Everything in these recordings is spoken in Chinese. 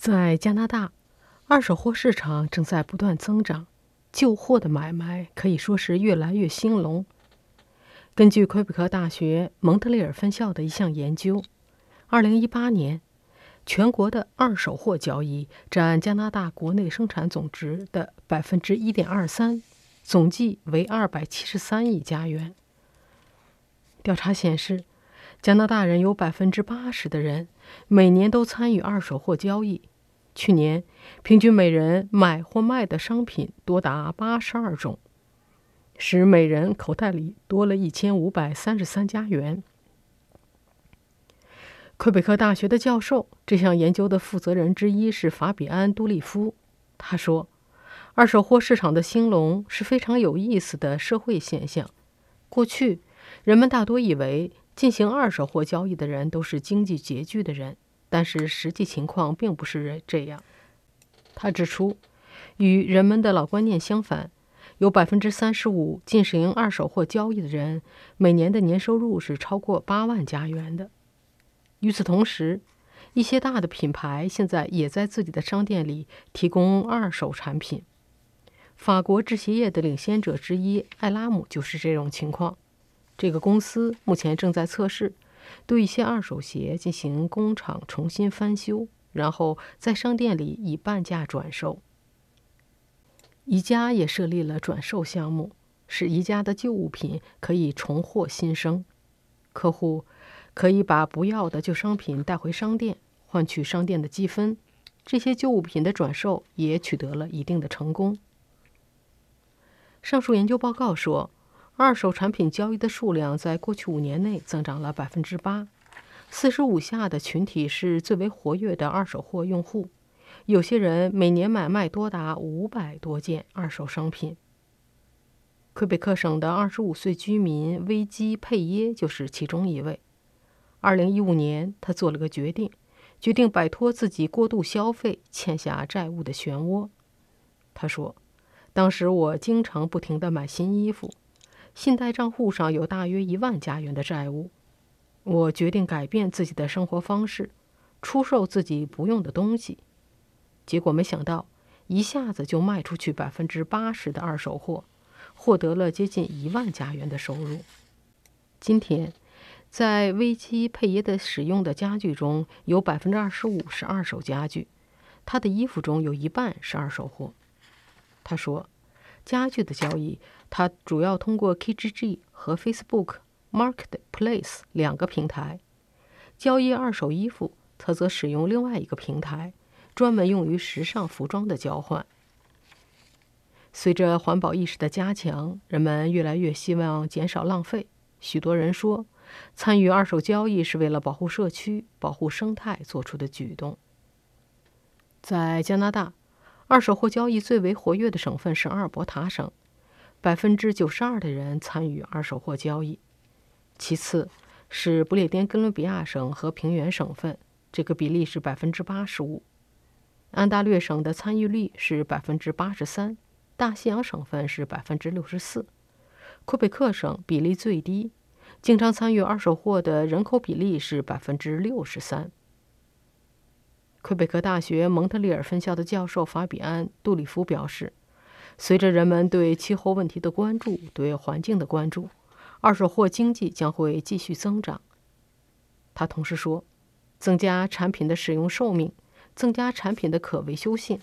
在加拿大，二手货市场正在不断增长，旧货的买卖可以说是越来越兴隆。根据魁北克大学蒙特利尔分校的一项研究，2018年，全国的二手货交易占加拿大国内生产总值的1.23%，总计为273亿加元。调查显示，加拿大人有百分之八十的人每年都参与二手货交易。去年平均每人买或卖的商品多达八十二种，使每人口袋里多了一千五百三十三加元。魁北克大学的教授，这项研究的负责人之一是法比安·杜利夫。他说：“二手货市场的兴隆是非常有意思的社会现象。过去，人们大多以为进行二手货交易的人都是经济拮据的人。”但是实际情况并不是这样。他指出，与人们的老观念相反，有百分之三十五进行二手货交易的人每年的年收入是超过八万加元的。与此同时，一些大的品牌现在也在自己的商店里提供二手产品。法国制鞋业的领先者之一艾拉姆就是这种情况。这个公司目前正在测试。对一些二手鞋进行工厂重新翻修，然后在商店里以半价转售。宜家也设立了转售项目，使宜家的旧物品可以重获新生。客户可以把不要的旧商品带回商店，换取商店的积分。这些旧物品的转售也取得了一定的成功。上述研究报告说。二手产品交易的数量在过去五年内增长了百分之八。四十五下的群体是最为活跃的二手货用户，有些人每年买卖多达五百多件二手商品。魁北克省的二十五岁居民危基佩耶就是其中一位。二零一五年，他做了个决定，决定摆脱自己过度消费、欠下债务的漩涡。他说：“当时我经常不停地买新衣服。”信贷账户上有大约一万加元的债务，我决定改变自己的生活方式，出售自己不用的东西。结果没想到，一下子就卖出去百分之八十的二手货，获得了接近一万加元的收入。今天，在危机佩耶的使用的家具中有百分之二十五是二手家具，他的衣服中有一半是二手货。他说。家具的交易，它主要通过 KGG 和 Facebook Marketplace 两个平台交易二手衣服，它则使用另外一个平台，专门用于时尚服装的交换。随着环保意识的加强，人们越来越希望减少浪费。许多人说，参与二手交易是为了保护社区、保护生态做出的举动。在加拿大。二手货交易最为活跃的省份是阿尔伯塔省，百分之九十二的人参与二手货交易。其次是不列颠哥伦比亚省和平原省份，这个比例是百分之八十五。安大略省的参与率是百分之八十三，大西洋省份是百分之六十四。魁北克省比例最低，经常参与二手货的人口比例是百分之六十三。魁北克大学蒙特利尔分校的教授法比安·杜里夫表示，随着人们对气候问题的关注、对环境的关注，二手货经济将会继续增长。他同时说，增加产品的使用寿命、增加产品的可维修性，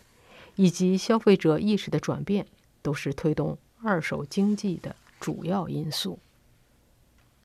以及消费者意识的转变，都是推动二手经济的主要因素。